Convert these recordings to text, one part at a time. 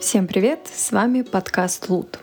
Всем привет! С вами подкаст Лут.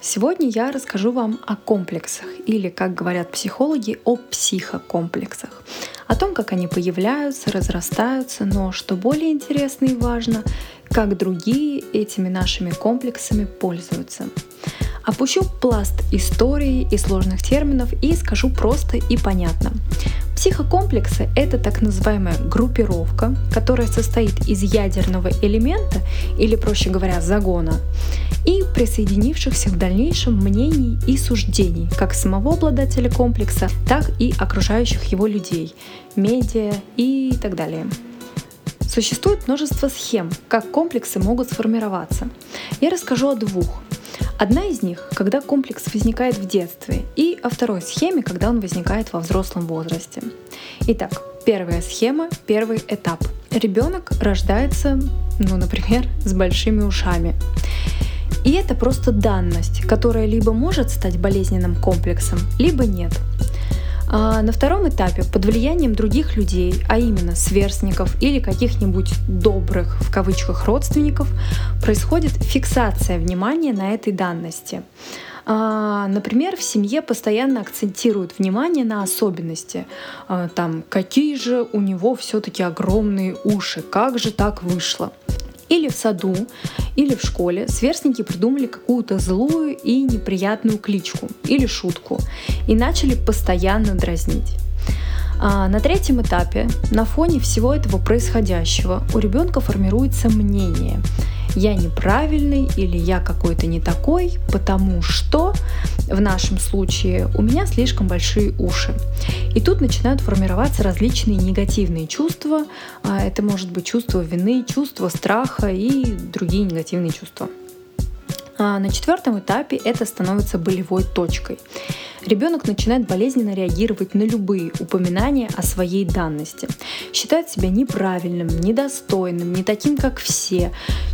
Сегодня я расскажу вам о комплексах, или, как говорят психологи, о психокомплексах. О том, как они появляются, разрастаются, но что более интересно и важно, как другие этими нашими комплексами пользуются. Опущу пласт истории и сложных терминов и скажу просто и понятно. Психокомплексы — это так называемая группировка, которая состоит из ядерного элемента, или, проще говоря, загона, и присоединившихся в дальнейшем мнений и суждений как самого обладателя комплекса, так и окружающих его людей, медиа и так далее. Существует множество схем, как комплексы могут сформироваться. Я расскажу о двух. Одна из них, когда комплекс возникает в детстве, и о второй схеме, когда он возникает во взрослом возрасте. Итак, первая схема, первый этап. Ребенок рождается, ну, например, с большими ушами. И это просто данность, которая либо может стать болезненным комплексом, либо нет. А на втором этапе под влиянием других людей, а именно сверстников или каких-нибудь добрых в кавычках родственников, происходит фиксация внимания на этой данности. А, например, в семье постоянно акцентируют внимание на особенности. А, там, какие же у него все-таки огромные уши, как же так вышло. Или в саду, или в школе сверстники придумали какую-то злую и неприятную кличку или шутку и начали постоянно дразнить. А на третьем этапе, на фоне всего этого происходящего, у ребенка формируется мнение – я неправильный или я какой-то не такой, потому что в нашем случае у меня слишком большие уши. И тут начинают формироваться различные негативные чувства. А, это может быть чувство вины, чувство страха и другие негативные чувства. А на четвертом этапе это становится болевой точкой. Ребенок начинает болезненно реагировать на любые упоминания о своей данности. Считает себя неправильным, недостойным, не таким, как все.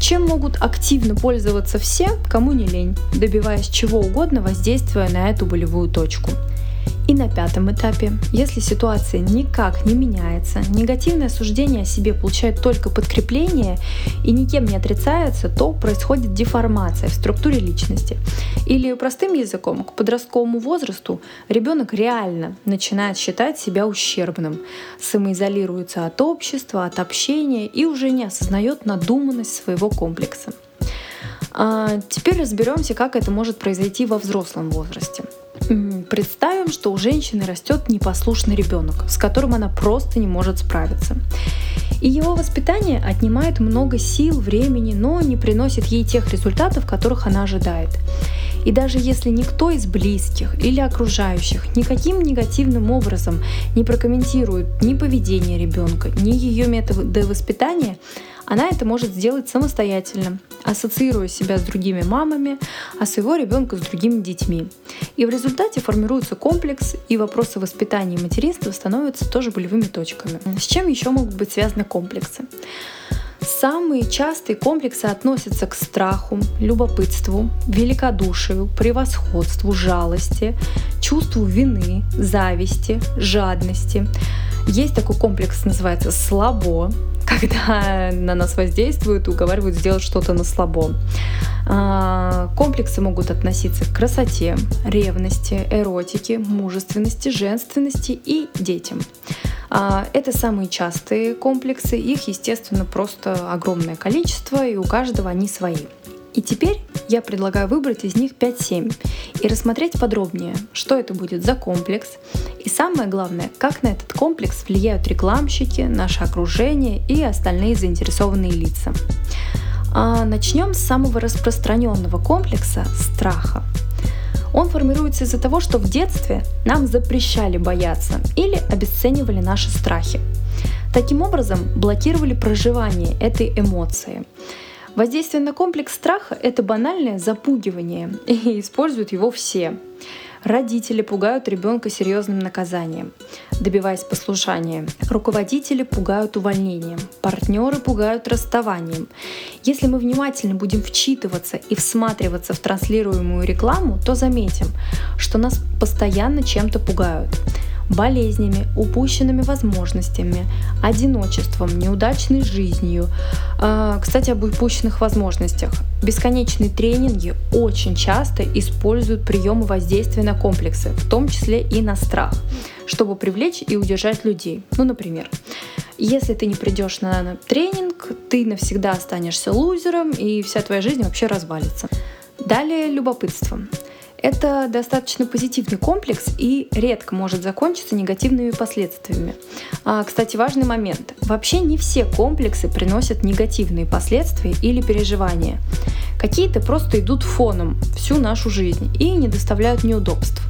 Чем могут активно пользоваться все, кому не лень, добиваясь чего угодно, воздействуя на эту болевую точку. И на пятом этапе, если ситуация никак не меняется, негативное суждение о себе получает только подкрепление и никем не отрицается, то происходит деформация в структуре личности. Или простым языком, к подростковому возрасту ребенок реально начинает считать себя ущербным, самоизолируется от общества, от общения и уже не осознает надуманность своего комплекса. А теперь разберемся, как это может произойти во взрослом возрасте. Представим, что у женщины растет непослушный ребенок, с которым она просто не может справиться. И его воспитание отнимает много сил, времени, но не приносит ей тех результатов, которых она ожидает. И даже если никто из близких или окружающих никаким негативным образом не прокомментирует ни поведение ребенка, ни ее методы воспитания, она это может сделать самостоятельно, ассоциируя себя с другими мамами, а своего ребенка с другими детьми. И в результате формируется комплекс, и вопросы воспитания и материнства становятся тоже болевыми точками. С чем еще могут быть связаны комплексы? Самые частые комплексы относятся к страху, любопытству, великодушию, превосходству, жалости, чувству вины, зависти, жадности. Есть такой комплекс, называется слабо, когда на нас воздействуют, уговаривают сделать что-то на слабо. А, комплексы могут относиться к красоте, ревности, эротике, мужественности, женственности и детям. А, это самые частые комплексы, их, естественно, просто огромное количество, и у каждого они свои. И теперь я предлагаю выбрать из них 5-7 и рассмотреть подробнее, что это будет за комплекс, и самое главное, как на этот комплекс влияют рекламщики, наше окружение и остальные заинтересованные лица. А начнем с самого распространенного комплекса – страха. Он формируется из-за того, что в детстве нам запрещали бояться или обесценивали наши страхи. Таким образом, блокировали проживание этой эмоции. Воздействие на комплекс страха — это банальное запугивание, и используют его все. Родители пугают ребенка серьезным наказанием, добиваясь послушания. Руководители пугают увольнением. Партнеры пугают расставанием. Если мы внимательно будем вчитываться и всматриваться в транслируемую рекламу, то заметим, что нас постоянно чем-то пугают. Болезнями, упущенными возможностями, одиночеством, неудачной жизнью. А, кстати, об упущенных возможностях. Бесконечные тренинги очень часто используют приемы воздействия на комплексы, в том числе и на страх, чтобы привлечь и удержать людей. Ну, например, если ты не придешь на тренинг, ты навсегда останешься лузером, и вся твоя жизнь вообще развалится. Далее любопытство. Это достаточно позитивный комплекс и редко может закончиться негативными последствиями. А, кстати, важный момент. Вообще не все комплексы приносят негативные последствия или переживания. Какие-то просто идут фоном всю нашу жизнь и не доставляют неудобств.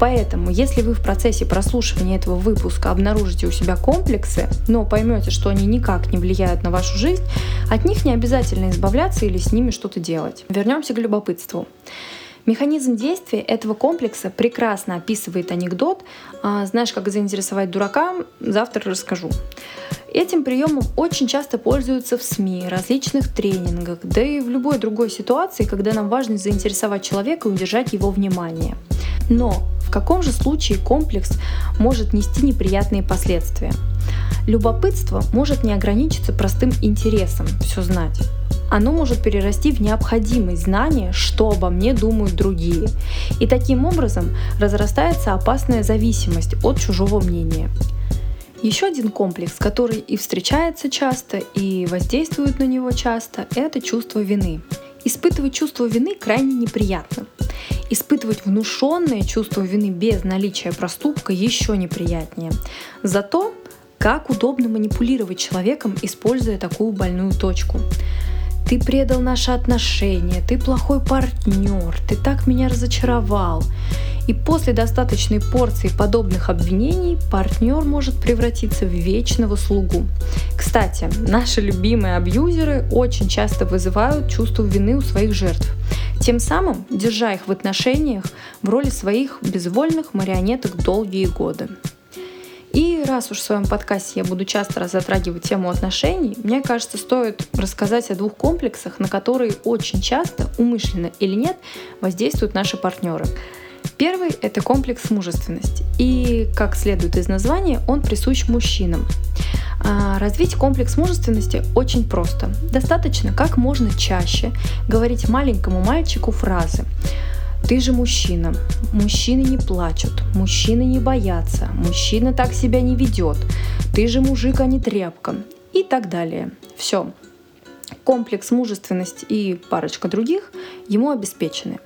Поэтому, если вы в процессе прослушивания этого выпуска обнаружите у себя комплексы, но поймете, что они никак не влияют на вашу жизнь, от них не обязательно избавляться или с ними что-то делать. Вернемся к любопытству. Механизм действия этого комплекса прекрасно описывает анекдот а, «Знаешь, как заинтересовать дурака? Завтра расскажу». Этим приемом очень часто пользуются в СМИ, различных тренингах, да и в любой другой ситуации, когда нам важно заинтересовать человека и удержать его внимание. Но в каком же случае комплекс может нести неприятные последствия? Любопытство может не ограничиться простым интересом все знать оно может перерасти в необходимость знания, что обо мне думают другие. И таким образом разрастается опасная зависимость от чужого мнения. Еще один комплекс, который и встречается часто, и воздействует на него часто, это чувство вины. Испытывать чувство вины крайне неприятно. Испытывать внушенное чувство вины без наличия проступка еще неприятнее. Зато как удобно манипулировать человеком, используя такую больную точку. Ты предал наши отношения, ты плохой партнер, ты так меня разочаровал. И после достаточной порции подобных обвинений партнер может превратиться в вечного слугу. Кстати, наши любимые абьюзеры очень часто вызывают чувство вины у своих жертв, тем самым держа их в отношениях в роли своих безвольных марионеток долгие годы. И раз уж в своем подкасте я буду часто затрагивать тему отношений, мне кажется, стоит рассказать о двух комплексах, на которые очень часто, умышленно или нет, воздействуют наши партнеры. Первый — это комплекс мужественности. И, как следует из названия, он присущ мужчинам. А развить комплекс мужественности очень просто. Достаточно как можно чаще говорить маленькому мальчику фразы ты же мужчина. Мужчины не плачут, мужчины не боятся, мужчина так себя не ведет. Ты же мужик, а не тряпка. И так далее. Все. Комплекс мужественности и парочка других ему обеспечены.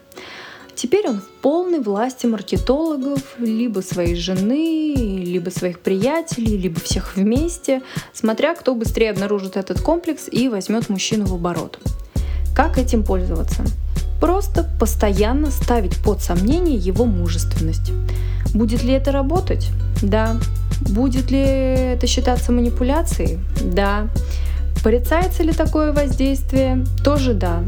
Теперь он в полной власти маркетологов, либо своей жены, либо своих приятелей, либо всех вместе, смотря кто быстрее обнаружит этот комплекс и возьмет мужчину в оборот. Как этим пользоваться? Просто постоянно ставить под сомнение его мужественность. Будет ли это работать? Да. Будет ли это считаться манипуляцией? Да. Порицается ли такое воздействие? Тоже да.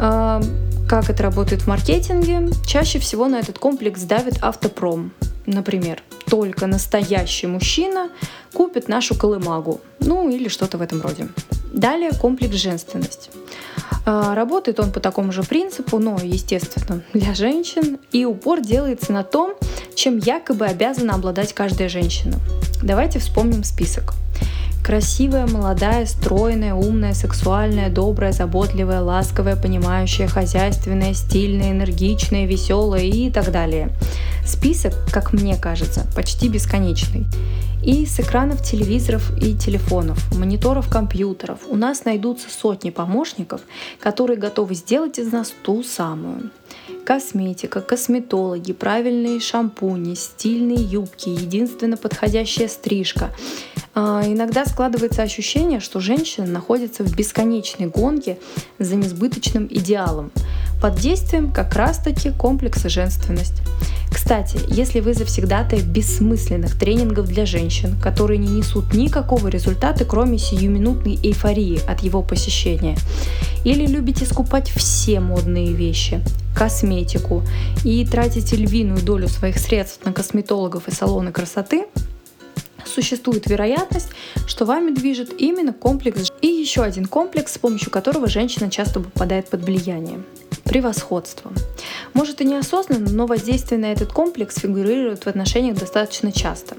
А, как это работает в маркетинге? Чаще всего на этот комплекс давит автопром. Например, только настоящий мужчина купит нашу колымагу. Ну или что-то в этом роде. Далее комплекс женственность. А, работает он по такому же принципу, но, естественно, для женщин, и упор делается на том, чем якобы обязана обладать каждая женщина. Давайте вспомним список. Красивая, молодая, стройная, умная, сексуальная, добрая, заботливая, ласковая, понимающая, хозяйственная, стильная, энергичная, веселая и так далее. Список, как мне кажется, почти бесконечный. И с экранов телевизоров и телефонов, мониторов компьютеров у нас найдутся сотни помощников, которые готовы сделать из нас ту самую. Косметика, косметологи, правильные шампуни, стильные юбки, единственно подходящая стрижка. А, иногда складывается ощущение, что женщина находится в бесконечной гонке за несбыточным идеалом, под действием как раз-таки комплекса женственности. Кстати, если вы завсегдатая бессмысленных тренингов для женщин, которые не несут никакого результата, кроме сиюминутной эйфории от его посещения, или любите скупать все модные вещи, косметику и тратите львиную долю своих средств на косметологов и салоны красоты, существует вероятность, что вами движет именно комплекс И еще один комплекс, с помощью которого женщина часто попадает под влияние превосходство. Может и неосознанно, но воздействие на этот комплекс фигурирует в отношениях достаточно часто.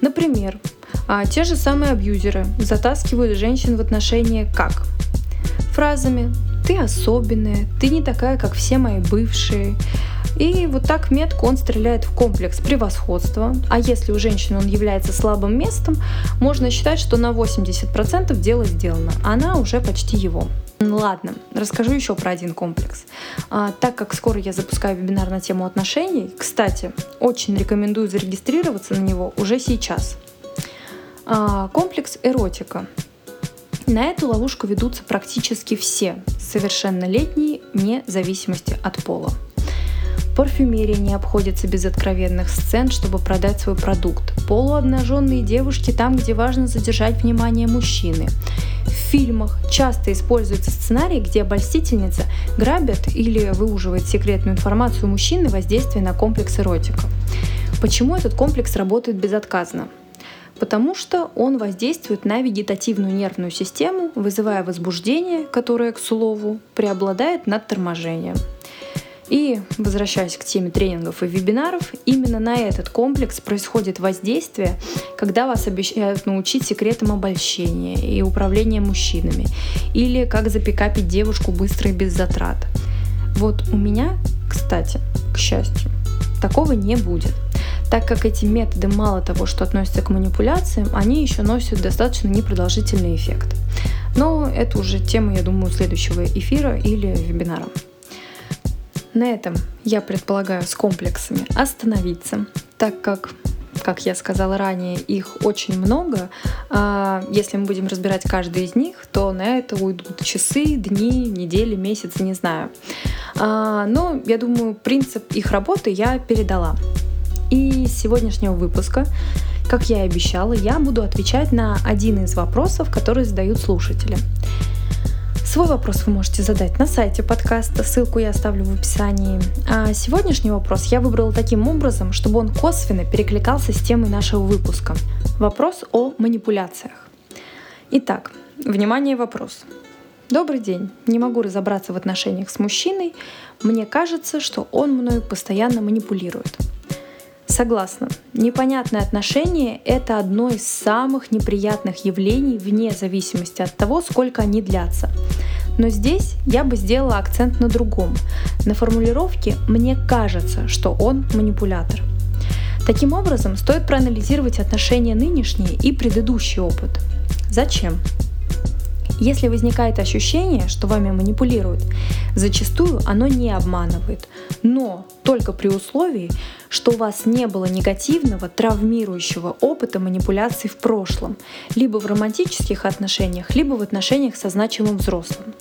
Например, а, те же самые абьюзеры затаскивают женщин в отношения как? Фразами «ты особенная», «ты не такая, как все мои бывшие», и вот так метко он стреляет в комплекс превосходства. А если у женщины он является слабым местом, можно считать, что на 80% дело сделано. Она уже почти его. Ладно, расскажу еще про один комплекс. А, так как скоро я запускаю вебинар на тему отношений, кстати, очень рекомендую зарегистрироваться на него уже сейчас. А, комплекс эротика. На эту ловушку ведутся практически все совершеннолетние, вне зависимости от пола. Парфюмерия не обходится без откровенных сцен, чтобы продать свой продукт. Полуобнаженные девушки там, где важно задержать внимание мужчины. В фильмах часто используется сценарий, где обольстительница грабят или выуживает секретную информацию мужчины воздействия на комплекс эротика. Почему этот комплекс работает безотказно? потому что он воздействует на вегетативную нервную систему, вызывая возбуждение, которое, к слову, преобладает над торможением. И, возвращаясь к теме тренингов и вебинаров, именно на этот комплекс происходит воздействие, когда вас обещают научить секретам обольщения и управления мужчинами, или как запикапить девушку быстро и без затрат. Вот у меня, кстати, к счастью, такого не будет так как эти методы мало того, что относятся к манипуляциям, они еще носят достаточно непродолжительный эффект. Но это уже тема, я думаю, следующего эфира или вебинара. На этом я предполагаю с комплексами остановиться, так как как я сказала ранее, их очень много. А, если мы будем разбирать каждый из них, то на это уйдут часы, дни, недели, месяцы, не знаю. А, но я думаю, принцип их работы я передала. И с сегодняшнего выпуска, как я и обещала, я буду отвечать на один из вопросов, которые задают слушатели. Свой вопрос вы можете задать на сайте подкаста, ссылку я оставлю в описании. А сегодняшний вопрос я выбрала таким образом, чтобы он косвенно перекликался с темой нашего выпуска. Вопрос о манипуляциях. Итак, внимание, вопрос. Добрый день. Не могу разобраться в отношениях с мужчиной. Мне кажется, что он мною постоянно манипулирует. Согласна. Непонятное отношение – это одно из самых неприятных явлений вне зависимости от того, сколько они длятся. Но здесь я бы сделала акцент на другом. На формулировке «мне кажется, что он манипулятор». Таким образом, стоит проанализировать отношения нынешние и предыдущий опыт. Зачем? Если возникает ощущение, что вами манипулируют, зачастую оно не обманывает, но только при условии, что у вас не было негативного, травмирующего опыта манипуляций в прошлом, либо в романтических отношениях, либо в отношениях со значимым взрослым.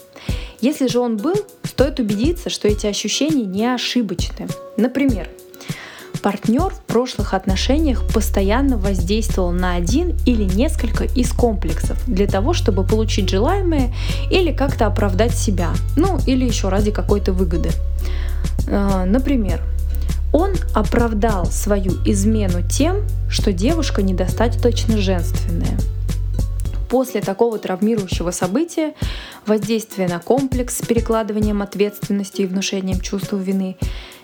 Если же он был, стоит убедиться, что эти ощущения не ошибочны. Например, партнер в прошлых отношениях постоянно воздействовал на один или несколько из комплексов для того, чтобы получить желаемое или как-то оправдать себя, ну или еще ради какой-то выгоды. А, например, он оправдал свою измену тем, что девушка недостаточно женственная. После такого травмирующего события, воздействия на комплекс с перекладыванием ответственности и внушением чувства вины,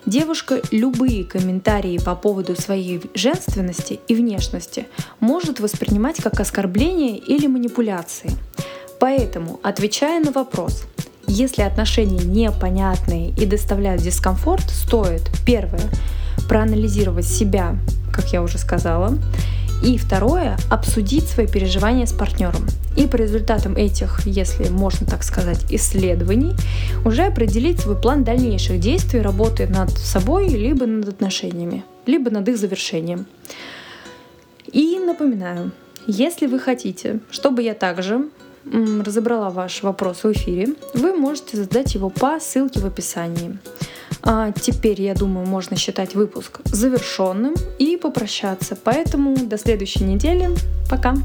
Девушка любые комментарии по поводу своей женственности и внешности может воспринимать как оскорбление или манипуляции. Поэтому, отвечая на вопрос, если отношения непонятные и доставляют дискомфорт, стоит первое проанализировать себя, как я уже сказала, и второе — обсудить свои переживания с партнером. И по результатам этих, если можно так сказать, исследований, уже определить свой план дальнейших действий, работы над собой, либо над отношениями, либо над их завершением. И напоминаю, если вы хотите, чтобы я также разобрала ваш вопрос в эфире, вы можете задать его по ссылке в описании. А теперь, я думаю, можно считать выпуск завершенным и попрощаться. Поэтому до следующей недели. Пока!